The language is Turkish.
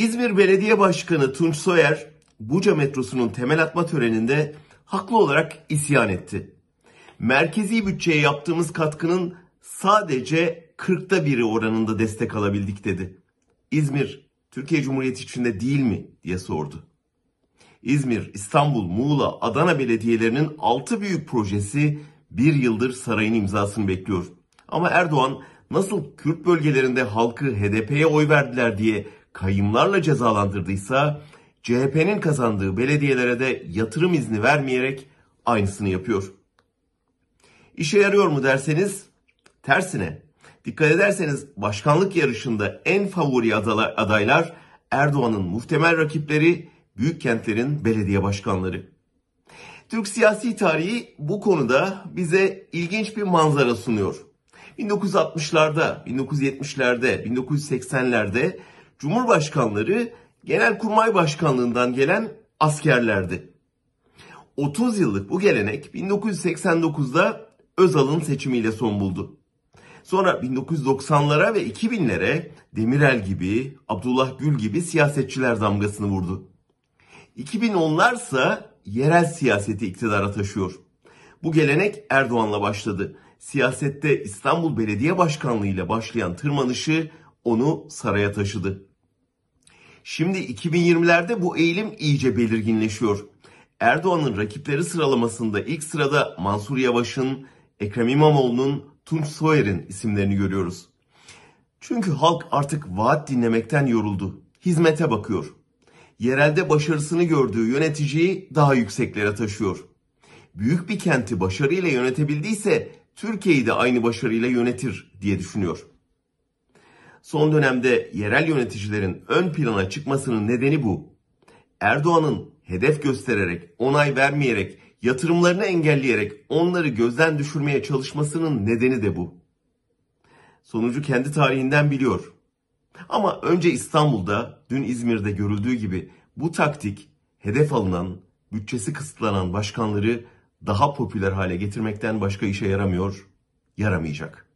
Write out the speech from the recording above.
İzmir Belediye Başkanı Tunç Soyer, Buca metrosunun temel atma töreninde haklı olarak isyan etti. Merkezi bütçeye yaptığımız katkının sadece 40'ta biri oranında destek alabildik dedi. İzmir, Türkiye Cumhuriyeti içinde değil mi diye sordu. İzmir, İstanbul, Muğla, Adana belediyelerinin 6 büyük projesi bir yıldır sarayın imzasını bekliyor. Ama Erdoğan nasıl Kürt bölgelerinde halkı HDP'ye oy verdiler diye kayımlarla cezalandırdıysa CHP'nin kazandığı belediyelere de yatırım izni vermeyerek aynısını yapıyor. İşe yarıyor mu derseniz tersine. Dikkat ederseniz başkanlık yarışında en favori adaylar Erdoğan'ın muhtemel rakipleri büyük kentlerin belediye başkanları. Türk siyasi tarihi bu konuda bize ilginç bir manzara sunuyor. 1960'larda, 1970'lerde, 1980'lerde Cumhurbaşkanları Genelkurmay Başkanlığından gelen askerlerdi. 30 yıllık bu gelenek 1989'da Özal'ın seçimiyle son buldu. Sonra 1990'lara ve 2000'lere Demirel gibi, Abdullah Gül gibi siyasetçiler damgasını vurdu. 2010'larsa yerel siyaseti iktidara taşıyor. Bu gelenek Erdoğan'la başladı. Siyasette İstanbul Belediye Başkanlığı ile başlayan tırmanışı onu saraya taşıdı. Şimdi 2020'lerde bu eğilim iyice belirginleşiyor. Erdoğan'ın rakipleri sıralamasında ilk sırada Mansur Yavaş'ın, Ekrem İmamoğlu'nun, Tunç Soyer'in isimlerini görüyoruz. Çünkü halk artık vaat dinlemekten yoruldu. Hizmete bakıyor. Yerelde başarısını gördüğü yöneticiyi daha yükseklere taşıyor. Büyük bir kenti başarıyla yönetebildiyse Türkiye'yi de aynı başarıyla yönetir diye düşünüyor. Son dönemde yerel yöneticilerin ön plana çıkmasının nedeni bu. Erdoğan'ın hedef göstererek, onay vermeyerek, yatırımlarını engelleyerek onları gözden düşürmeye çalışmasının nedeni de bu. Sonucu kendi tarihinden biliyor. Ama önce İstanbul'da, dün İzmir'de görüldüğü gibi bu taktik hedef alınan, bütçesi kısıtlanan başkanları daha popüler hale getirmekten başka işe yaramıyor, yaramayacak.